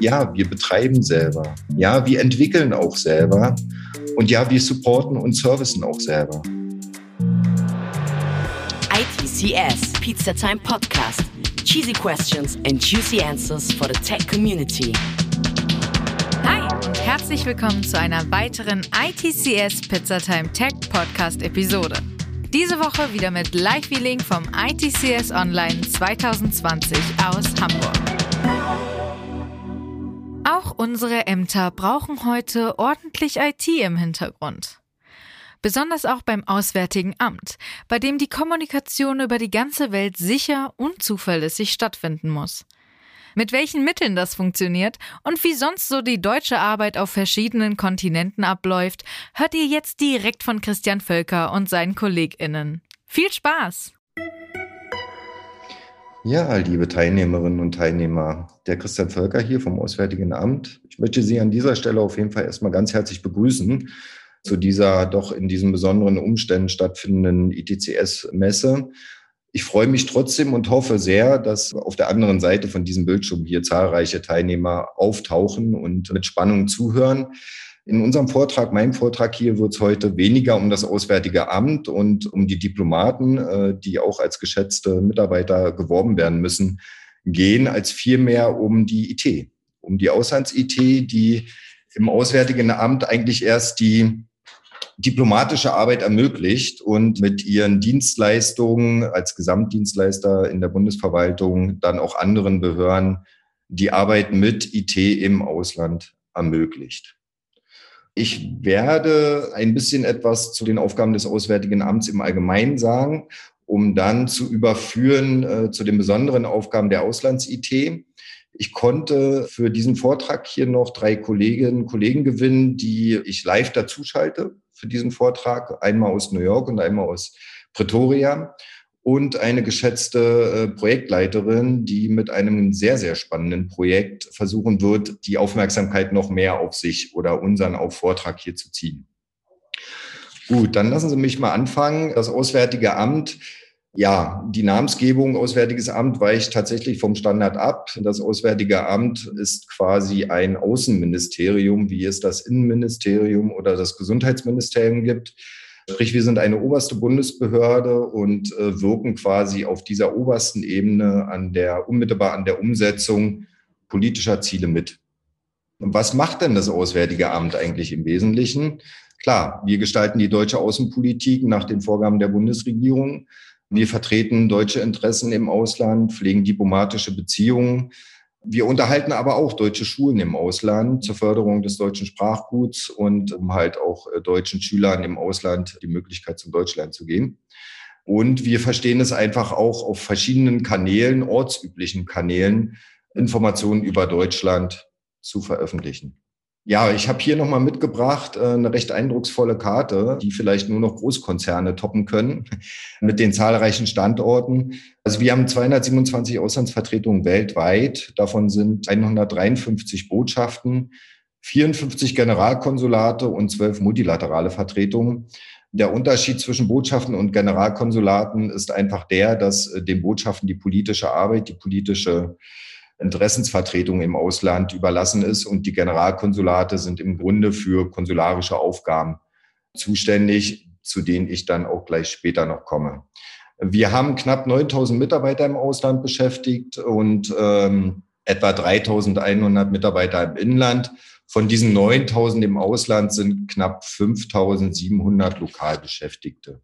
Ja, wir betreiben selber. Ja, wir entwickeln auch selber. Und ja, wir supporten und servicen auch selber. ITCS Pizza Time Podcast. Cheesy questions and juicy answers for the tech community. Hi und herzlich willkommen zu einer weiteren ITCS Pizza Time Tech Podcast Episode. Diese Woche wieder mit Live-Feeling vom ITCS Online 2020 aus Hamburg. Auch unsere Ämter brauchen heute ordentlich IT im Hintergrund. Besonders auch beim Auswärtigen Amt, bei dem die Kommunikation über die ganze Welt sicher und zuverlässig stattfinden muss. Mit welchen Mitteln das funktioniert und wie sonst so die deutsche Arbeit auf verschiedenen Kontinenten abläuft, hört ihr jetzt direkt von Christian Völker und seinen KollegInnen. Viel Spaß! Ja, liebe Teilnehmerinnen und Teilnehmer, der Christian Völker hier vom Auswärtigen Amt. Ich möchte Sie an dieser Stelle auf jeden Fall erstmal ganz herzlich begrüßen zu dieser doch in diesen besonderen Umständen stattfindenden ITCS-Messe. Ich freue mich trotzdem und hoffe sehr, dass auf der anderen Seite von diesem Bildschirm hier zahlreiche Teilnehmer auftauchen und mit Spannung zuhören. In unserem Vortrag, meinem Vortrag hier, wird es heute weniger um das Auswärtige Amt und um die Diplomaten, äh, die auch als geschätzte Mitarbeiter geworben werden müssen, gehen, als vielmehr um die IT, um die Auslands-IT, die im Auswärtigen Amt eigentlich erst die diplomatische Arbeit ermöglicht und mit ihren Dienstleistungen als Gesamtdienstleister in der Bundesverwaltung dann auch anderen Behörden die Arbeit mit IT im Ausland ermöglicht. Ich werde ein bisschen etwas zu den Aufgaben des Auswärtigen Amts im Allgemeinen sagen, um dann zu überführen äh, zu den besonderen Aufgaben der Auslands-IT. Ich konnte für diesen Vortrag hier noch drei Kolleginnen und Kollegen gewinnen, die ich live dazuschalte für diesen Vortrag. Einmal aus New York und einmal aus Pretoria und eine geschätzte äh, Projektleiterin, die mit einem sehr, sehr spannenden Projekt versuchen wird, die Aufmerksamkeit noch mehr auf sich oder unseren auf Vortrag hier zu ziehen. Gut, dann lassen Sie mich mal anfangen. Das Auswärtige Amt ja, die Namensgebung Auswärtiges Amt weicht tatsächlich vom Standard ab. Das Auswärtige Amt ist quasi ein Außenministerium, wie es das Innenministerium oder das Gesundheitsministerium gibt. Sprich, wir sind eine oberste Bundesbehörde und äh, wirken quasi auf dieser obersten Ebene an der, unmittelbar an der Umsetzung politischer Ziele mit. Was macht denn das Auswärtige Amt eigentlich im Wesentlichen? Klar, wir gestalten die deutsche Außenpolitik nach den Vorgaben der Bundesregierung. Wir vertreten deutsche Interessen im Ausland, pflegen diplomatische Beziehungen, wir unterhalten aber auch deutsche Schulen im Ausland zur Förderung des deutschen Sprachguts und um halt auch äh, deutschen Schülern im Ausland die Möglichkeit zum Deutschland zu gehen. Und wir verstehen es einfach auch auf verschiedenen Kanälen, ortsüblichen Kanälen, Informationen über Deutschland zu veröffentlichen. Ja, ich habe hier nochmal mitgebracht äh, eine recht eindrucksvolle Karte, die vielleicht nur noch Großkonzerne toppen können, mit den zahlreichen Standorten. Also wir haben 227 Auslandsvertretungen weltweit. Davon sind 153 Botschaften, 54 Generalkonsulate und 12 multilaterale Vertretungen. Der Unterschied zwischen Botschaften und Generalkonsulaten ist einfach der, dass äh, den Botschaften die politische Arbeit, die politische Interessensvertretung im Ausland überlassen ist und die Generalkonsulate sind im Grunde für konsularische Aufgaben zuständig, zu denen ich dann auch gleich später noch komme. Wir haben knapp 9000 Mitarbeiter im Ausland beschäftigt und ähm, etwa 3100 Mitarbeiter im Inland. Von diesen 9000 im Ausland sind knapp 5700 Lokalbeschäftigte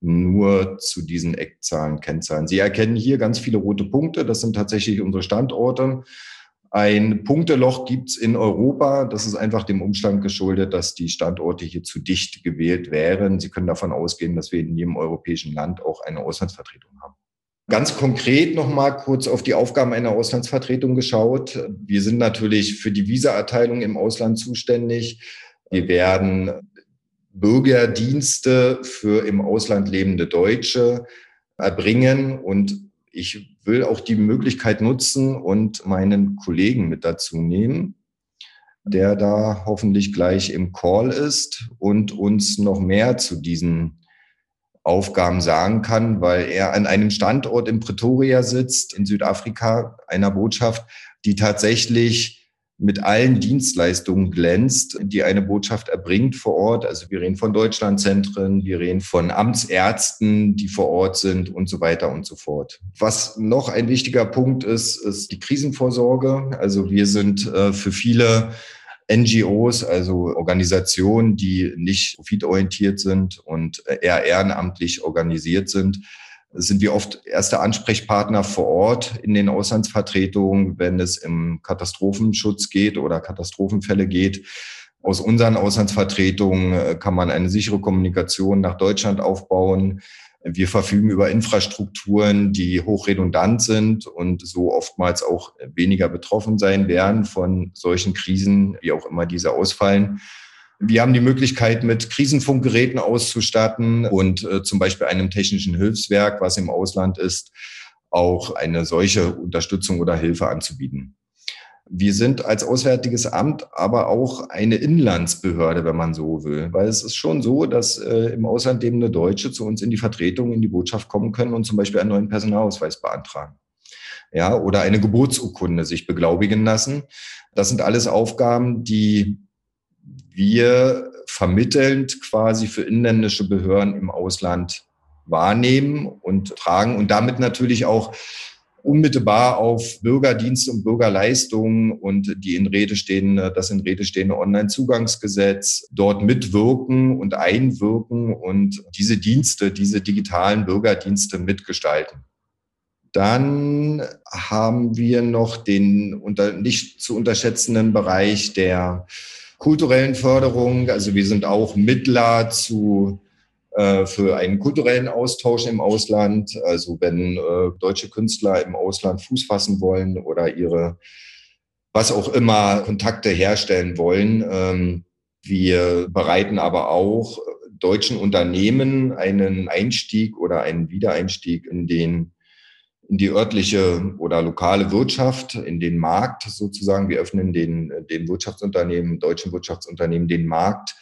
nur zu diesen Eckzahlen, Kennzahlen. Sie erkennen hier ganz viele rote Punkte. Das sind tatsächlich unsere Standorte. Ein Punkteloch gibt's in Europa. Das ist einfach dem Umstand geschuldet, dass die Standorte hier zu dicht gewählt wären. Sie können davon ausgehen, dass wir in jedem europäischen Land auch eine Auslandsvertretung haben. Ganz konkret nochmal kurz auf die Aufgaben einer Auslandsvertretung geschaut. Wir sind natürlich für die Visaerteilung im Ausland zuständig. Wir werden Bürgerdienste für im Ausland lebende Deutsche erbringen. Und ich will auch die Möglichkeit nutzen und meinen Kollegen mit dazu nehmen, der da hoffentlich gleich im Call ist und uns noch mehr zu diesen Aufgaben sagen kann, weil er an einem Standort in Pretoria sitzt, in Südafrika, einer Botschaft, die tatsächlich mit allen Dienstleistungen glänzt, die eine Botschaft erbringt vor Ort. Also wir reden von Deutschlandzentren, wir reden von Amtsärzten, die vor Ort sind und so weiter und so fort. Was noch ein wichtiger Punkt ist, ist die Krisenvorsorge. Also wir sind äh, für viele NGOs, also Organisationen, die nicht profitorientiert sind und eher ehrenamtlich organisiert sind, sind wir oft erste Ansprechpartner vor Ort in den Auslandsvertretungen, wenn es im Katastrophenschutz geht oder Katastrophenfälle geht. Aus unseren Auslandsvertretungen äh, kann man eine sichere Kommunikation nach Deutschland aufbauen. Wir verfügen über Infrastrukturen, die hochredundant sind und so oftmals auch weniger betroffen sein werden von solchen Krisen, wie auch immer diese ausfallen. Wir haben die Möglichkeit, mit Krisenfunkgeräten auszustatten und äh, zum Beispiel einem technischen Hilfswerk, was im Ausland ist, auch eine solche Unterstützung oder Hilfe anzubieten. Wir sind als Auswärtiges Amt aber auch eine Inlandsbehörde, wenn man so will. Weil es ist schon so, dass äh, im Ausland lebende Deutsche zu uns in die Vertretung, in die Botschaft kommen können und zum Beispiel einen neuen Personalausweis beantragen. Ja, oder eine Geburtsurkunde sich beglaubigen lassen. Das sind alles Aufgaben, die wir vermittelnd quasi für inländische Behörden im Ausland wahrnehmen und tragen und damit natürlich auch unmittelbar auf Bürgerdienste und Bürgerleistungen und die in Rede stehende, das in Rede stehende Onlinezugangsgesetz dort mitwirken und einwirken und diese Dienste, diese digitalen Bürgerdienste mitgestalten. Dann haben wir noch den unter, nicht zu unterschätzenden Bereich der kulturellen Förderung. Also wir sind auch Mittler zu äh, für einen kulturellen Austausch im Ausland. Also wenn äh, deutsche Künstler im Ausland Fuß fassen wollen oder ihre was auch immer Kontakte herstellen wollen. Ähm, wir bereiten aber auch deutschen Unternehmen einen Einstieg oder einen Wiedereinstieg in den in die örtliche oder lokale Wirtschaft, in den Markt sozusagen. Wir öffnen den, den Wirtschaftsunternehmen, deutschen Wirtschaftsunternehmen den Markt,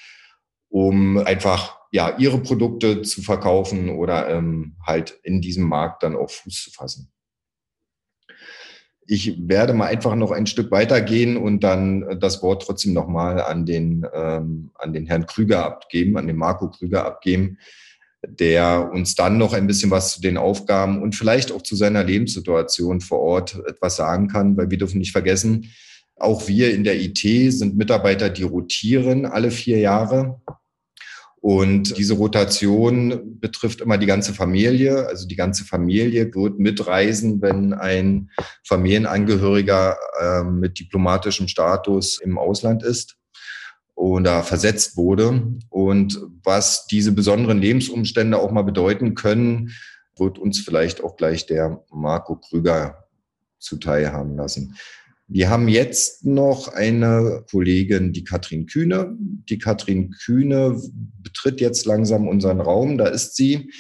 um einfach ja ihre Produkte zu verkaufen oder ähm, halt in diesem Markt dann auch Fuß zu fassen. Ich werde mal einfach noch ein Stück weitergehen und dann das Wort trotzdem nochmal an den, ähm, an den Herrn Krüger abgeben, an den Marco Krüger abgeben der uns dann noch ein bisschen was zu den Aufgaben und vielleicht auch zu seiner Lebenssituation vor Ort etwas sagen kann, weil wir dürfen nicht vergessen, auch wir in der IT sind Mitarbeiter, die rotieren alle vier Jahre. Und diese Rotation betrifft immer die ganze Familie. Also die ganze Familie wird mitreisen, wenn ein Familienangehöriger äh, mit diplomatischem Status im Ausland ist oder versetzt wurde. Und was diese besonderen Lebensumstände auch mal bedeuten können, wird uns vielleicht auch gleich der Marco Krüger zuteil haben lassen. Wir haben jetzt noch eine Kollegin, die Katrin Kühne. Die Katrin Kühne betritt jetzt langsam unseren Raum. Da ist sie.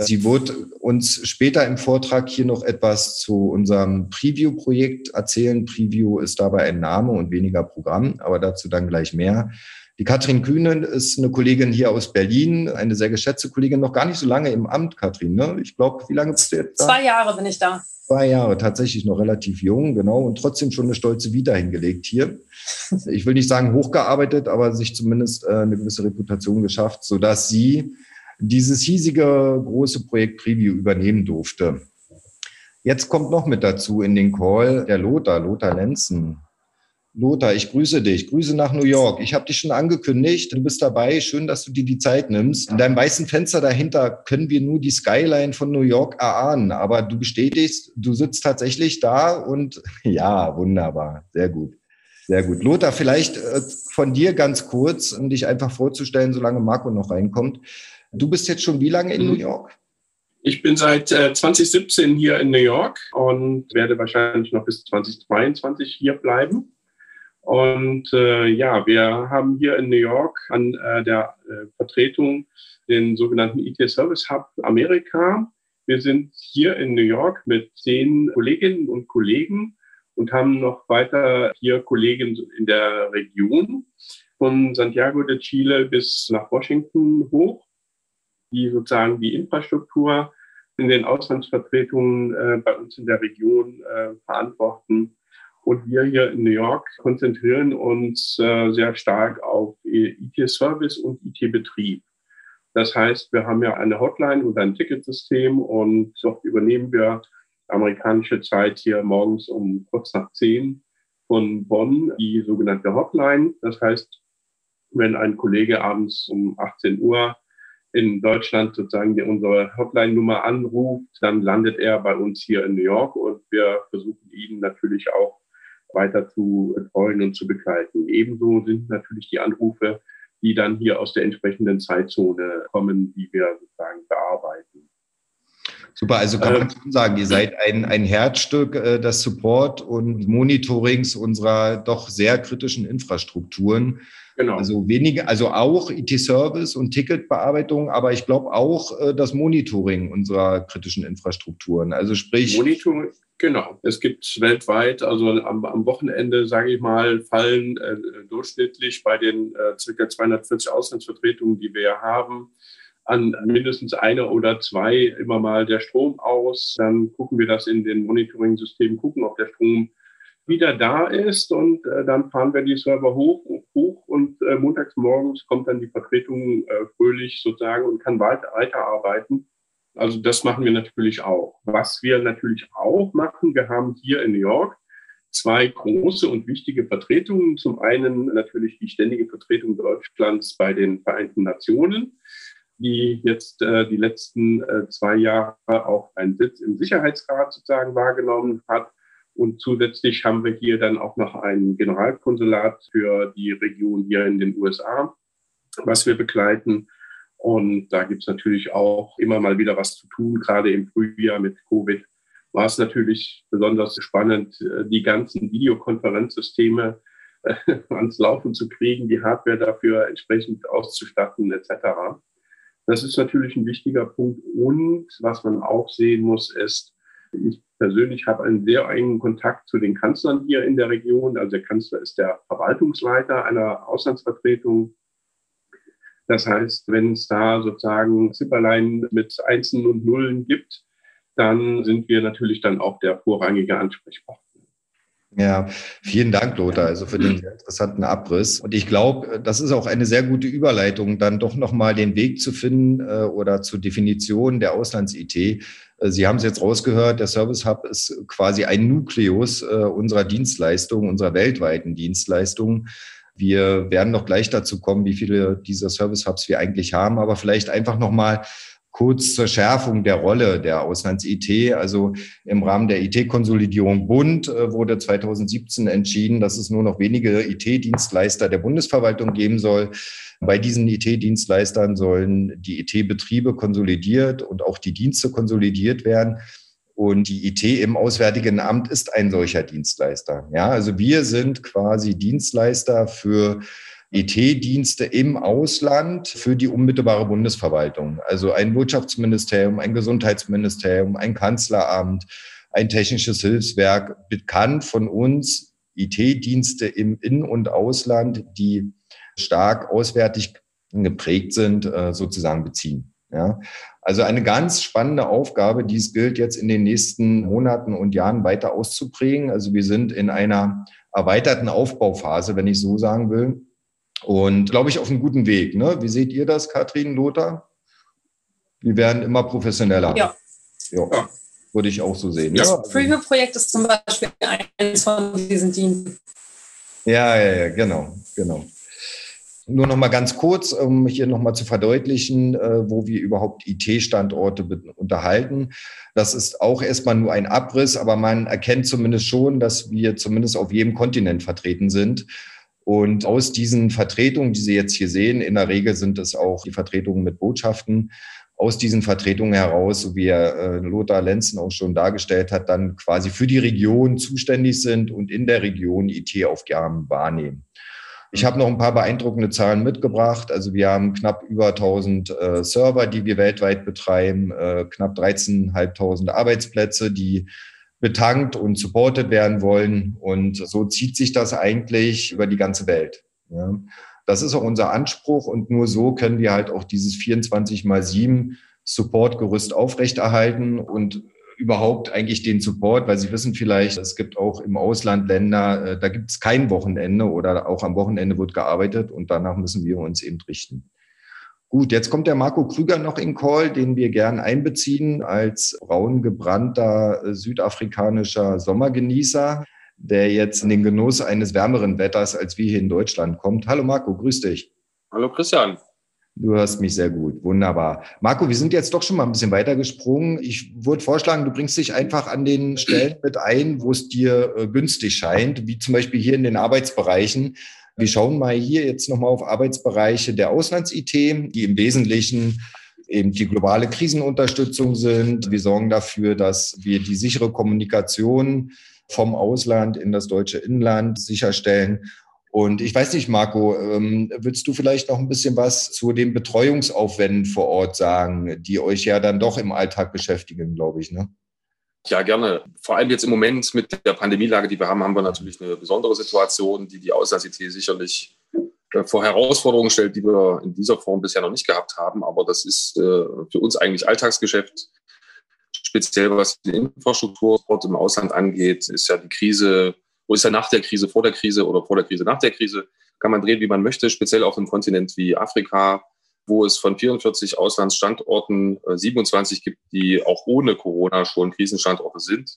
Sie wird uns später im Vortrag hier noch etwas zu unserem Preview-Projekt erzählen. Preview ist dabei ein Name und weniger Programm, aber dazu dann gleich mehr. Die Katrin Kühnen ist eine Kollegin hier aus Berlin, eine sehr geschätzte Kollegin, noch gar nicht so lange im Amt, Katrin. Ne? Ich glaube, wie lange bist du jetzt da? Zwei Jahre bin ich da. Zwei Jahre, tatsächlich noch relativ jung, genau, und trotzdem schon eine stolze Vita hingelegt hier. Ich will nicht sagen hochgearbeitet, aber sich zumindest äh, eine gewisse Reputation geschafft, sodass sie dieses hiesige große Projekt Preview übernehmen durfte. Jetzt kommt noch mit dazu in den Call der Lothar, Lothar Lenzen. Lothar, ich grüße dich. Grüße nach New York. Ich habe dich schon angekündigt. Du bist dabei. Schön, dass du dir die Zeit nimmst. In deinem weißen Fenster dahinter können wir nur die Skyline von New York erahnen. Aber du bestätigst, du sitzt tatsächlich da und ja, wunderbar. Sehr gut. Sehr gut. Lothar, vielleicht äh, von dir ganz kurz, um dich einfach vorzustellen, solange Marco noch reinkommt. Du bist jetzt schon wie lange in New mhm. York? Ich bin seit äh, 2017 hier in New York und werde wahrscheinlich noch bis 2022 hier bleiben. Und äh, ja, wir haben hier in New York an äh, der äh, Vertretung den sogenannten IT Service Hub Amerika. Wir sind hier in New York mit zehn Kolleginnen und Kollegen und haben noch weiter vier Kollegen in der Region von Santiago de Chile bis nach Washington hoch die sozusagen die Infrastruktur in den Auslandsvertretungen äh, bei uns in der Region äh, verantworten. Und wir hier in New York konzentrieren uns äh, sehr stark auf IT-Service und IT-Betrieb. Das heißt, wir haben ja eine Hotline und ein Ticketsystem und dort übernehmen wir amerikanische Zeit hier morgens um kurz nach zehn von Bonn die sogenannte Hotline. Das heißt, wenn ein Kollege abends um 18 Uhr in Deutschland sozusagen unsere Hotline-Nummer anruft, dann landet er bei uns hier in New York und wir versuchen ihn natürlich auch weiter zu betreuen und zu begleiten. Ebenso sind natürlich die Anrufe, die dann hier aus der entsprechenden Zeitzone kommen, die wir sozusagen bearbeiten. Super, also kann man ähm, schon sagen, ihr seid ein, ein Herzstück äh, des Support und Monitorings unserer doch sehr kritischen Infrastrukturen. Genau. Also wenige, also auch IT-Service und Ticketbearbeitung, aber ich glaube auch äh, das Monitoring unserer kritischen Infrastrukturen. Also sprich. Monitoring, genau. Es gibt weltweit, also am, am Wochenende, sage ich mal, fallen äh, durchschnittlich bei den äh, circa 240 Auslandsvertretungen, die wir haben, an mindestens einer oder zwei immer mal der Strom aus. Dann gucken wir das in den Monitoring-Systemen, gucken, ob der Strom wieder da ist und äh, dann fahren wir die Server hoch, hoch und äh, montags morgens kommt dann die Vertretung äh, fröhlich sozusagen und kann weiter, weiterarbeiten. Also das machen wir natürlich auch. Was wir natürlich auch machen, wir haben hier in New York zwei große und wichtige Vertretungen. Zum einen natürlich die ständige Vertretung Deutschlands bei den Vereinten Nationen die jetzt äh, die letzten äh, zwei Jahre auch einen Sitz im Sicherheitsrat sozusagen wahrgenommen hat. Und zusätzlich haben wir hier dann auch noch ein Generalkonsulat für die Region hier in den USA, was wir begleiten. Und da gibt es natürlich auch immer mal wieder was zu tun. Gerade im Frühjahr mit Covid war es natürlich besonders spannend, äh, die ganzen Videokonferenzsysteme äh, ans Laufen zu kriegen, die Hardware dafür entsprechend auszustatten etc. Das ist natürlich ein wichtiger Punkt. Und was man auch sehen muss, ist, ich persönlich habe einen sehr engen Kontakt zu den Kanzlern hier in der Region. Also der Kanzler ist der Verwaltungsleiter einer Auslandsvertretung. Das heißt, wenn es da sozusagen Zipperlein mit Einsen und Nullen gibt, dann sind wir natürlich dann auch der vorrangige Ansprechpartner. Ja, vielen Dank, Lothar, also für den sehr interessanten Abriss. Und ich glaube, das ist auch eine sehr gute Überleitung, dann doch nochmal den Weg zu finden äh, oder zur Definition der Auslands-IT. Äh, Sie haben es jetzt rausgehört, der Service Hub ist quasi ein Nukleus äh, unserer Dienstleistungen, unserer weltweiten Dienstleistungen. Wir werden noch gleich dazu kommen, wie viele dieser Service Hubs wir eigentlich haben, aber vielleicht einfach nochmal Kurz zur Schärfung der Rolle der Auslands-IT. Also im Rahmen der IT-Konsolidierung Bund äh, wurde 2017 entschieden, dass es nur noch wenige IT-Dienstleister der Bundesverwaltung geben soll. Bei diesen IT-Dienstleistern sollen die IT-Betriebe konsolidiert und auch die Dienste konsolidiert werden. Und die IT im Auswärtigen Amt ist ein solcher Dienstleister. Ja, also wir sind quasi Dienstleister für IT-Dienste im Ausland für die unmittelbare Bundesverwaltung. Also ein Wirtschaftsministerium, ein Gesundheitsministerium, ein Kanzleramt, ein technisches Hilfswerk, bekannt von uns IT-Dienste im In- und Ausland, die stark auswärtig geprägt sind, äh, sozusagen beziehen. Ja, also eine ganz spannende Aufgabe, die es gilt jetzt in den nächsten Monaten und Jahren weiter auszuprägen. Also wir sind in einer erweiterten Aufbauphase, wenn ich so sagen will. Und glaube ich auf einem guten Weg. Ne? Wie seht ihr das, Katrin, Lothar? Wir werden immer professioneller. Ja. ja. Würde ich auch so sehen. Das ja. Preview-Projekt ist zum Beispiel eines von diesen Diensten. Ja, ja, ja, genau, genau. Nur noch mal ganz kurz, um hier noch mal zu verdeutlichen, äh, wo wir überhaupt IT-Standorte unterhalten. Das ist auch erstmal nur ein Abriss, aber man erkennt zumindest schon, dass wir zumindest auf jedem Kontinent vertreten sind. Und aus diesen Vertretungen, die Sie jetzt hier sehen, in der Regel sind es auch die Vertretungen mit Botschaften, aus diesen Vertretungen heraus, so wie er äh, Lothar Lenzen auch schon dargestellt hat, dann quasi für die Region zuständig sind und in der Region IT-Aufgaben wahrnehmen. Ich habe noch ein paar beeindruckende Zahlen mitgebracht. Also wir haben knapp über 1000 äh, Server, die wir weltweit betreiben, äh, knapp 13.500 Arbeitsplätze, die betankt und supported werden wollen. Und so zieht sich das eigentlich über die ganze Welt. Ja. Das ist auch unser Anspruch und nur so können wir halt auch dieses 24 mal 7 Supportgerüst aufrechterhalten und überhaupt eigentlich den Support, weil Sie wissen vielleicht, es gibt auch im Ausland Länder, äh, da gibt es kein Wochenende oder auch am Wochenende wird gearbeitet und danach müssen wir uns eben richten. Gut, jetzt kommt der Marco Krüger noch in Call, den wir gern einbeziehen als braun gebrannter äh, südafrikanischer Sommergenießer, der jetzt in den Genuss eines wärmeren Wetters als wir hier in Deutschland kommt. Hallo Marco, grüß dich. Hallo Christian. Du hörst mich sehr gut. Wunderbar. Marco, wir sind jetzt doch schon mal ein bisschen weiter gesprungen. Ich würde vorschlagen, du bringst dich einfach an den Stellen mit ein, wo es dir äh, günstig scheint, wie zum Beispiel hier in den Arbeitsbereichen. Wir schauen mal hier jetzt nochmal auf Arbeitsbereiche der Auslands-IT, die im Wesentlichen eben die globale Krisenunterstützung sind. Wir sorgen dafür, dass wir die sichere Kommunikation vom Ausland in das deutsche Inland sicherstellen und ich weiß nicht, Marco, ähm, willst du vielleicht noch ein bisschen was zu den Betreuungsaufwänden vor Ort sagen, die euch ja dann doch im Alltag beschäftigen, glaube ich, ne? Ja, gerne. Vor allem jetzt im Moment mit der Pandemielage, die wir haben, haben wir natürlich eine besondere Situation, die die Auslands-IT sicherlich äh, vor Herausforderungen stellt, die wir in dieser Form bisher noch nicht gehabt haben. Aber das ist äh, für uns eigentlich Alltagsgeschäft. Speziell was die Infrastruktur im Ausland angeht, ist ja die Krise wo ist ja nach der Krise, vor der Krise oder vor der Krise, nach der Krise, kann man drehen, wie man möchte, speziell auf einem Kontinent wie Afrika, wo es von 44 Auslandsstandorten 27 äh, gibt, die auch ohne Corona schon Krisenstandorte sind.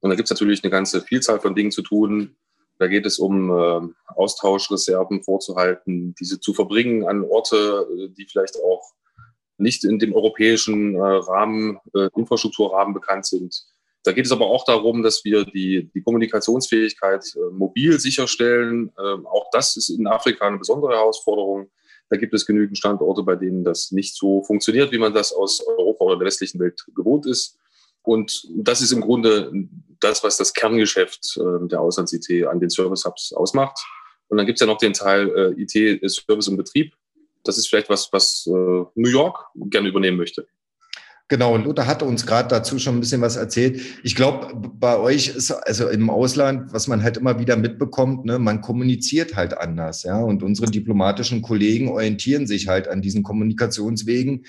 Und da gibt es natürlich eine ganze Vielzahl von Dingen zu tun. Da geht es um äh, Austauschreserven vorzuhalten, diese zu verbringen an Orte, äh, die vielleicht auch nicht in dem europäischen Rahmen, Infrastrukturrahmen bekannt sind. Da geht es aber auch darum, dass wir die, die Kommunikationsfähigkeit äh, mobil sicherstellen. Ähm, auch das ist in Afrika eine besondere Herausforderung. Da gibt es genügend Standorte, bei denen das nicht so funktioniert, wie man das aus Europa oder der westlichen Welt gewohnt ist. Und das ist im Grunde das, was das Kerngeschäft äh, der Auslands-IT an den Service-Hubs ausmacht. Und dann gibt es ja noch den Teil äh, IT, Service und Betrieb. Das ist vielleicht was, was äh, New York gerne übernehmen möchte. Genau, und Luther hatte uns gerade dazu schon ein bisschen was erzählt. Ich glaube, bei euch ist also im Ausland, was man halt immer wieder mitbekommt, ne, man kommuniziert halt anders, ja. Und unsere diplomatischen Kollegen orientieren sich halt an diesen Kommunikationswegen.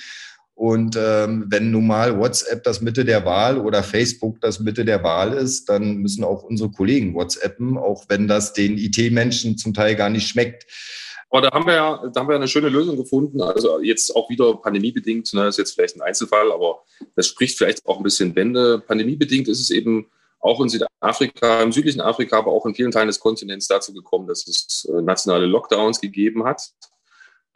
Und ähm, wenn nun mal WhatsApp das Mitte der Wahl oder Facebook das Mitte der Wahl ist, dann müssen auch unsere Kollegen WhatsAppen, auch wenn das den IT-Menschen zum Teil gar nicht schmeckt. Aber da haben wir ja, da haben wir eine schöne Lösung gefunden. Also jetzt auch wieder pandemiebedingt, ne, ist jetzt vielleicht ein Einzelfall, aber das spricht vielleicht auch ein bisschen Bände. Pandemiebedingt ist es eben auch in Südafrika, im südlichen Afrika, aber auch in vielen Teilen des Kontinents dazu gekommen, dass es äh, nationale Lockdowns gegeben hat.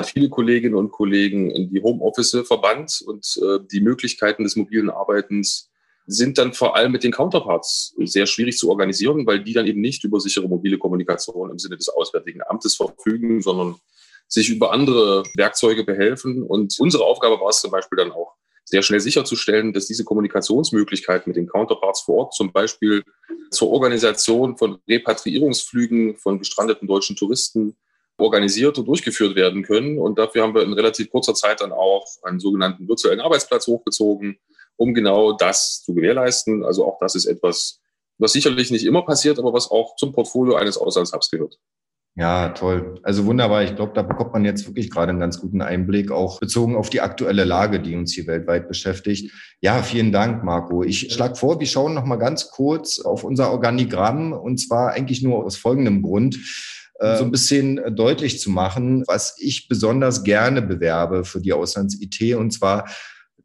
Viele Kolleginnen und Kollegen in die Homeoffice verbannt und äh, die Möglichkeiten des mobilen Arbeitens sind dann vor allem mit den Counterparts sehr schwierig zu organisieren, weil die dann eben nicht über sichere mobile Kommunikation im Sinne des Auswärtigen Amtes verfügen, sondern sich über andere Werkzeuge behelfen. Und unsere Aufgabe war es zum Beispiel dann auch, sehr schnell sicherzustellen, dass diese Kommunikationsmöglichkeiten mit den Counterparts vor Ort, zum Beispiel zur Organisation von Repatriierungsflügen von gestrandeten deutschen Touristen, organisiert und durchgeführt werden können. Und dafür haben wir in relativ kurzer Zeit dann auch einen sogenannten virtuellen Arbeitsplatz hochgezogen, um genau das zu gewährleisten. Also auch das ist etwas, was sicherlich nicht immer passiert, aber was auch zum Portfolio eines Auslandshubs gehört. Ja, toll. Also wunderbar. Ich glaube, da bekommt man jetzt wirklich gerade einen ganz guten Einblick, auch bezogen auf die aktuelle Lage, die uns hier weltweit beschäftigt. Ja, vielen Dank, Marco. Ich schlage vor, wir schauen noch mal ganz kurz auf unser Organigramm und zwar eigentlich nur aus folgendem Grund äh, so ein bisschen deutlich zu machen, was ich besonders gerne bewerbe für die Auslands-IT, und zwar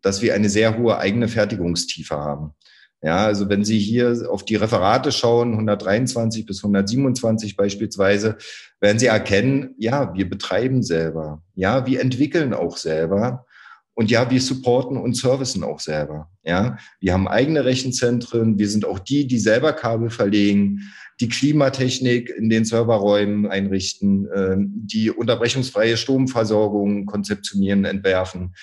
dass wir eine sehr hohe eigene Fertigungstiefe haben. Ja, also wenn Sie hier auf die Referate schauen, 123 bis 127 beispielsweise, werden Sie erkennen, ja, wir betreiben selber. Ja, wir entwickeln auch selber. Und ja, wir supporten und servicen auch selber. Ja, wir haben eigene Rechenzentren. Wir sind auch die, die selber Kabel verlegen, die Klimatechnik in den Serverräumen einrichten, ähm, die unterbrechungsfreie Stromversorgung konzeptionieren, entwerfen.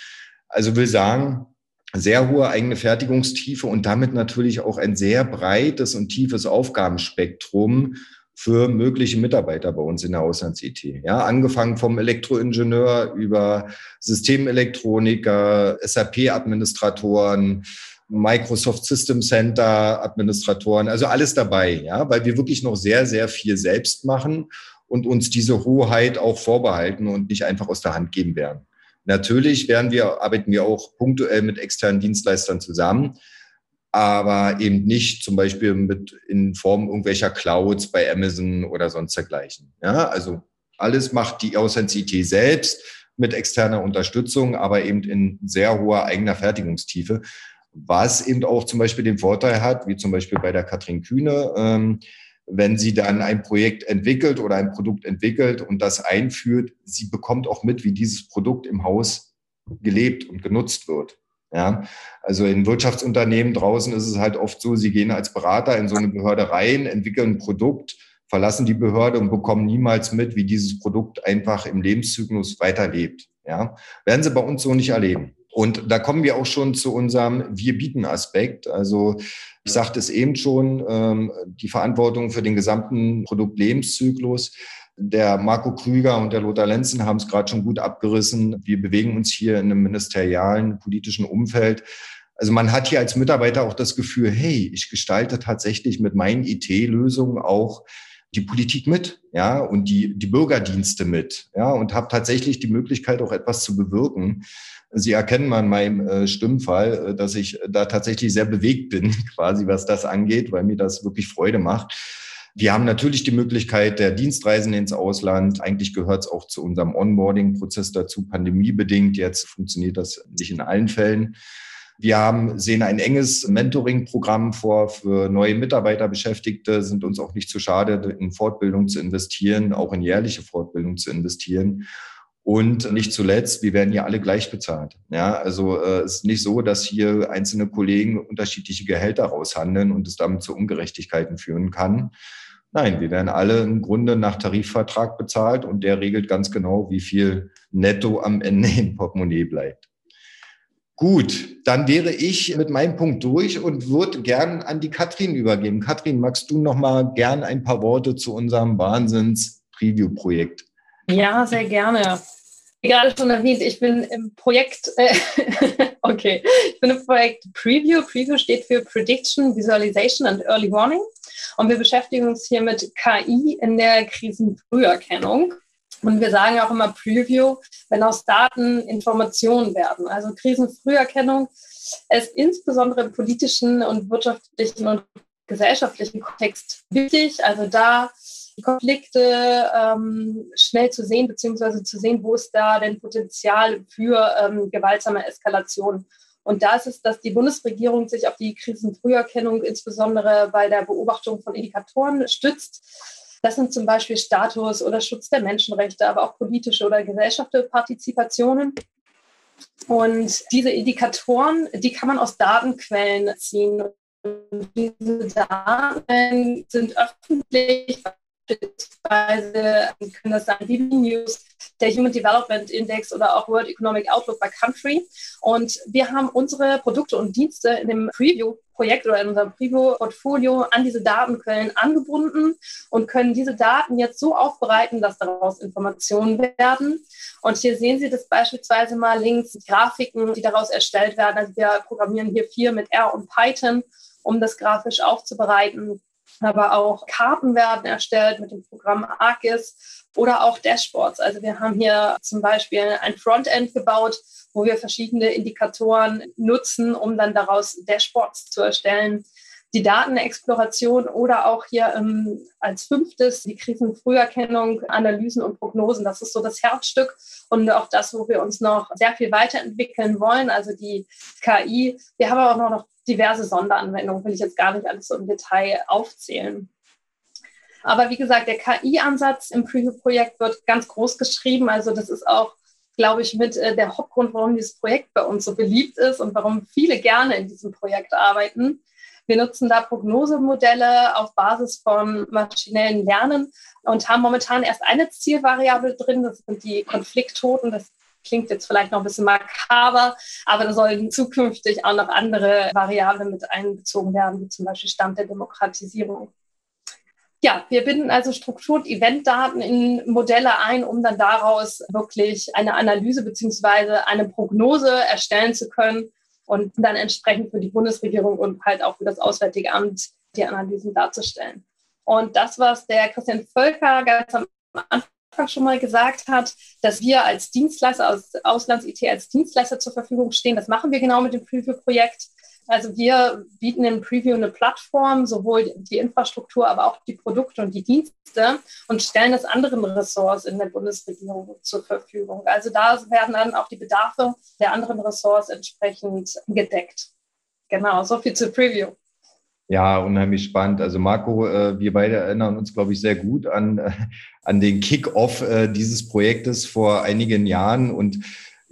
Also will sagen, sehr hohe eigene Fertigungstiefe und damit natürlich auch ein sehr breites und tiefes Aufgabenspektrum für mögliche Mitarbeiter bei uns in der Auslands-IT. Ja, angefangen vom Elektroingenieur über Systemelektroniker, SAP-Administratoren, Microsoft System Center Administratoren, also alles dabei, ja, weil wir wirklich noch sehr, sehr viel selbst machen und uns diese Hoheit auch vorbehalten und nicht einfach aus der Hand geben werden. Natürlich werden wir, arbeiten wir auch punktuell mit externen Dienstleistern zusammen. aber eben nicht zum Beispiel mit in Form irgendwelcher Clouds bei Amazon oder sonst dergleichen. Ja, also alles macht die Auslands IT selbst mit externer Unterstützung, aber eben in sehr hoher eigener Fertigungstiefe, was eben auch zum Beispiel den Vorteil hat, wie zum Beispiel bei der Katrin Kühne, ähm, wenn sie dann ein Projekt entwickelt oder ein Produkt entwickelt und das einführt, sie bekommt auch mit, wie dieses Produkt im Haus gelebt und genutzt wird. Ja, also in Wirtschaftsunternehmen draußen ist es halt oft so, sie gehen als Berater in so eine Behörde rein, entwickeln ein Produkt, verlassen die Behörde und bekommen niemals mit, wie dieses Produkt einfach im Lebenszyklus weiterlebt. Ja, werden sie bei uns so nicht erleben. Und da kommen wir auch schon zu unserem Wir bieten Aspekt. Also ich sagte es eben schon, ähm, die Verantwortung für den gesamten Produktlebenszyklus. Der Marco Krüger und der Lothar Lenzen haben es gerade schon gut abgerissen. Wir bewegen uns hier in einem ministerialen, politischen Umfeld. Also man hat hier als Mitarbeiter auch das Gefühl, hey, ich gestalte tatsächlich mit meinen IT-Lösungen auch die Politik mit, ja, und die, die Bürgerdienste mit, ja, und habe tatsächlich die Möglichkeit, auch etwas zu bewirken. Sie erkennen in meinem äh, Stimmfall, äh, dass ich da tatsächlich sehr bewegt bin, quasi was das angeht, weil mir das wirklich Freude macht. Wir haben natürlich die Möglichkeit der Dienstreisen ins Ausland. Eigentlich gehört es auch zu unserem Onboarding-Prozess dazu, pandemiebedingt. Jetzt funktioniert das nicht in allen Fällen. Wir haben, sehen ein enges Mentoring-Programm vor für neue Mitarbeiterbeschäftigte, sind uns auch nicht zu schade, in Fortbildung zu investieren, auch in jährliche Fortbildung zu investieren. Und nicht zuletzt, wir werden ja alle gleich bezahlt. Ja, also äh, es ist nicht so, dass hier einzelne Kollegen unterschiedliche Gehälter raushandeln und es damit zu Ungerechtigkeiten führen kann. Nein, wir werden alle im Grunde nach Tarifvertrag bezahlt und der regelt ganz genau, wie viel netto am Ende im Portemonnaie bleibt. Gut, dann wäre ich mit meinem Punkt durch und würde gern an die Katrin übergeben. Katrin, magst du noch mal gern ein paar Worte zu unserem Wahnsinns-Preview-Projekt? Ja, sehr gerne wie gerade schon erwähnt, ich bin im Projekt, äh, okay, ich bin im Projekt Preview. Preview steht für Prediction, Visualization and Early Warning. Und wir beschäftigen uns hier mit KI in der Krisenfrüherkennung. Und wir sagen auch immer Preview, wenn aus Daten Informationen werden. Also Krisenfrüherkennung ist insbesondere im politischen und wirtschaftlichen und gesellschaftlichen Kontext wichtig. Also da Konflikte ähm, schnell zu sehen, beziehungsweise zu sehen, wo ist da denn Potenzial für ähm, gewaltsame Eskalation. Und da ist es, dass die Bundesregierung sich auf die Krisenfrüherkennung insbesondere bei der Beobachtung von Indikatoren stützt. Das sind zum Beispiel Status oder Schutz der Menschenrechte, aber auch politische oder gesellschaftliche Partizipationen. Und diese Indikatoren, die kann man aus Datenquellen ziehen. Und diese Daten sind öffentlich beispielsweise können das sein DB News, der Human Development Index oder auch World Economic Outlook by Country. Und wir haben unsere Produkte und Dienste in dem Preview-Projekt oder in unserem Preview-Portfolio an diese Datenquellen angebunden und können diese Daten jetzt so aufbereiten, dass daraus Informationen werden. Und hier sehen Sie das beispielsweise mal links, Grafiken, die daraus erstellt werden. Also wir programmieren hier vier mit R und Python, um das grafisch aufzubereiten aber auch Karten werden erstellt mit dem Programm ArcGIS oder auch Dashboards. Also wir haben hier zum Beispiel ein Frontend gebaut, wo wir verschiedene Indikatoren nutzen, um dann daraus Dashboards zu erstellen. Die Datenexploration oder auch hier ähm, als fünftes die Krisenfrüherkennung, Analysen und Prognosen. Das ist so das Herzstück und auch das, wo wir uns noch sehr viel weiterentwickeln wollen. Also die KI. Wir haben aber auch noch diverse Sonderanwendungen, will ich jetzt gar nicht alles so im Detail aufzählen. Aber wie gesagt, der KI-Ansatz im Preview-Projekt wird ganz groß geschrieben. Also das ist auch, glaube ich, mit äh, der Hauptgrund, warum dieses Projekt bei uns so beliebt ist und warum viele gerne in diesem Projekt arbeiten. Wir nutzen da Prognosemodelle auf Basis von maschinellen Lernen und haben momentan erst eine Zielvariable drin, das sind die Konflikttoten. Das klingt jetzt vielleicht noch ein bisschen makaber, aber da sollen zukünftig auch noch andere Variablen mit einbezogen werden, wie zum Beispiel Stand der Demokratisierung. Ja, wir binden also Struktur- und Eventdaten in Modelle ein, um dann daraus wirklich eine Analyse beziehungsweise eine Prognose erstellen zu können und dann entsprechend für die Bundesregierung und halt auch für das Auswärtige Amt die Analysen darzustellen. Und das, was der Christian Völker ganz am Anfang schon mal gesagt hat, dass wir als Dienstleister, aus Auslands-IT als Dienstleister zur Verfügung stehen. Das machen wir genau mit dem Preview-Projekt. Also wir bieten in Preview eine Plattform, sowohl die Infrastruktur, aber auch die Produkte und die Dienste und stellen das anderen Ressorts in der Bundesregierung zur Verfügung. Also da werden dann auch die Bedarfe der anderen Ressorts entsprechend gedeckt. Genau, so viel zur Preview. Ja, unheimlich spannend. Also Marco, äh, wir beide erinnern uns, glaube ich, sehr gut an, äh, an den Kick-off äh, dieses Projektes vor einigen Jahren. Und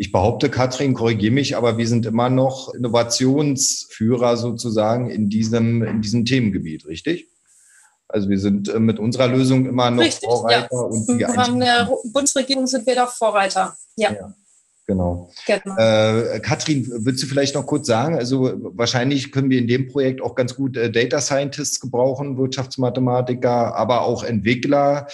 ich behaupte, Katrin, korrigiere mich, aber wir sind immer noch Innovationsführer sozusagen in diesem, in diesem Themengebiet, richtig? Also wir sind äh, mit unserer Lösung immer noch richtig, Vorreiter. Ja. Und die Von der Bundesregierung sind wir doch Vorreiter. ja. ja. Genau. genau. Äh, Katrin, würdest du vielleicht noch kurz sagen, also wahrscheinlich können wir in dem Projekt auch ganz gut äh, Data Scientists gebrauchen, Wirtschaftsmathematiker, aber auch Entwickler.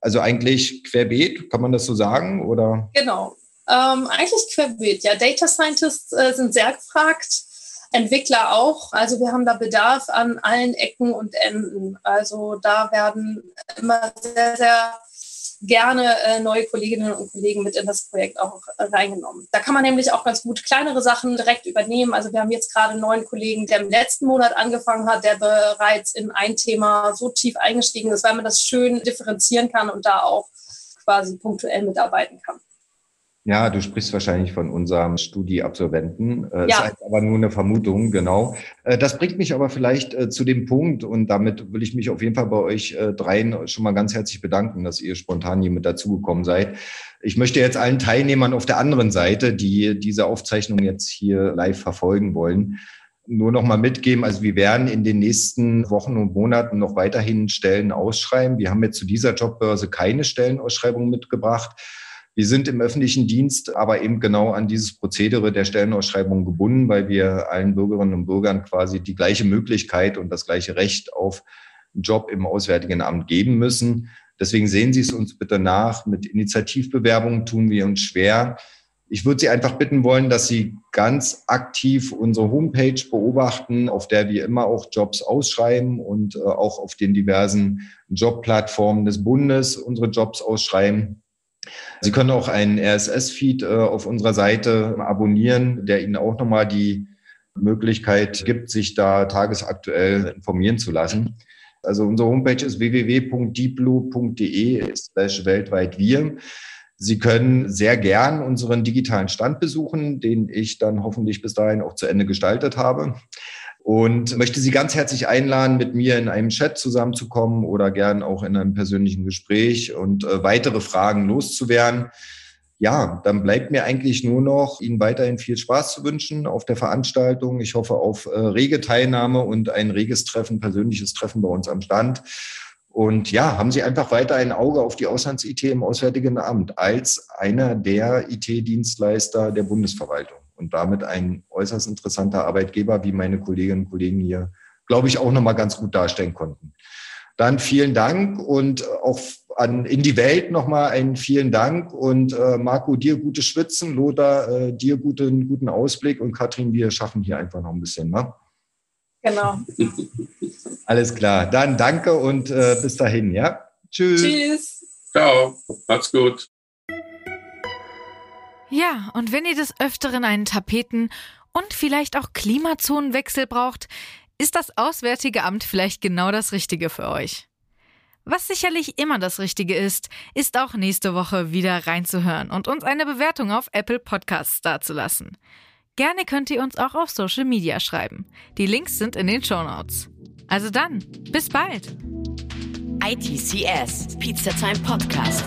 Also eigentlich querbeet, kann man das so sagen? Oder? Genau, ähm, eigentlich querbeet. Ja, Data Scientists äh, sind sehr gefragt. Entwickler auch. Also wir haben da Bedarf an allen Ecken und Enden. Also da werden immer sehr, sehr gerne äh, neue Kolleginnen und Kollegen mit in das Projekt auch äh, reingenommen. Da kann man nämlich auch ganz gut kleinere Sachen direkt übernehmen. Also wir haben jetzt gerade einen neuen Kollegen, der im letzten Monat angefangen hat, der bereits in ein Thema so tief eingestiegen ist, weil man das schön differenzieren kann und da auch quasi punktuell mitarbeiten kann. Ja, du sprichst wahrscheinlich von unserem Studieabsolventen. Äh, ja. Ist aber nur eine Vermutung, genau. Äh, das bringt mich aber vielleicht äh, zu dem Punkt und damit will ich mich auf jeden Fall bei euch dreien schon mal ganz herzlich bedanken, dass ihr spontan hier mit dazugekommen seid. Ich möchte jetzt allen Teilnehmern auf der anderen Seite, die diese Aufzeichnung jetzt hier live verfolgen wollen, nur noch mal mitgeben. Also wir werden in den nächsten Wochen und Monaten noch weiterhin Stellen ausschreiben. Wir haben jetzt zu dieser Jobbörse keine Stellenausschreibung mitgebracht. Wir sind im öffentlichen Dienst aber eben genau an dieses Prozedere der Stellenausschreibung gebunden, weil wir allen Bürgerinnen und Bürgern quasi die gleiche Möglichkeit und das gleiche Recht auf einen Job im Auswärtigen Amt geben müssen. Deswegen sehen Sie es uns bitte nach. Mit Initiativbewerbungen tun wir uns schwer. Ich würde Sie einfach bitten wollen, dass Sie ganz aktiv unsere Homepage beobachten, auf der wir immer auch Jobs ausschreiben und äh, auch auf den diversen Jobplattformen des Bundes unsere Jobs ausschreiben. Sie können auch einen RSS-Feed äh, auf unserer Seite abonnieren, der Ihnen auch nochmal die Möglichkeit gibt, sich da tagesaktuell informieren zu lassen. Also unsere Homepage ist www.deepblue.de slash weltweit wir. Sie können sehr gern unseren digitalen Stand besuchen, den ich dann hoffentlich bis dahin auch zu Ende gestaltet habe und möchte Sie ganz herzlich einladen, mit mir in einem Chat zusammenzukommen oder gern auch in einem persönlichen Gespräch und äh, weitere Fragen loszuwerden. Ja, dann bleibt mir eigentlich nur noch, Ihnen weiterhin viel Spaß zu wünschen auf der Veranstaltung. Ich hoffe auf äh, rege Teilnahme und ein reges Treffen, persönliches Treffen bei uns am Stand. Und ja, haben Sie einfach weiter ein Auge auf die Auslands-IT im Auswärtigen Amt als einer der IT-Dienstleister der Bundesverwaltung und damit ein äußerst interessanter Arbeitgeber, wie meine Kolleginnen und Kollegen hier, glaube ich, auch nochmal ganz gut darstellen konnten. Dann vielen Dank und auch an, in die Welt nochmal einen vielen Dank und äh, Marco, dir gute Schwitzen, Lothar, äh, dir guten, guten Ausblick und Katrin, wir schaffen hier einfach noch ein bisschen. Ne? Genau. Alles klar. Dann danke und äh, bis dahin, ja? Tschüss. Tschüss. Ciao. Macht's gut. Ja, und wenn ihr des Öfteren einen Tapeten und vielleicht auch Klimazonenwechsel braucht, ist das Auswärtige Amt vielleicht genau das Richtige für euch. Was sicherlich immer das Richtige ist, ist auch nächste Woche wieder reinzuhören und uns eine Bewertung auf Apple Podcasts dazulassen. Gerne könnt ihr uns auch auf Social Media schreiben. Die Links sind in den Show Notes. Also dann, bis bald. ITCS, Pizza Time Podcast.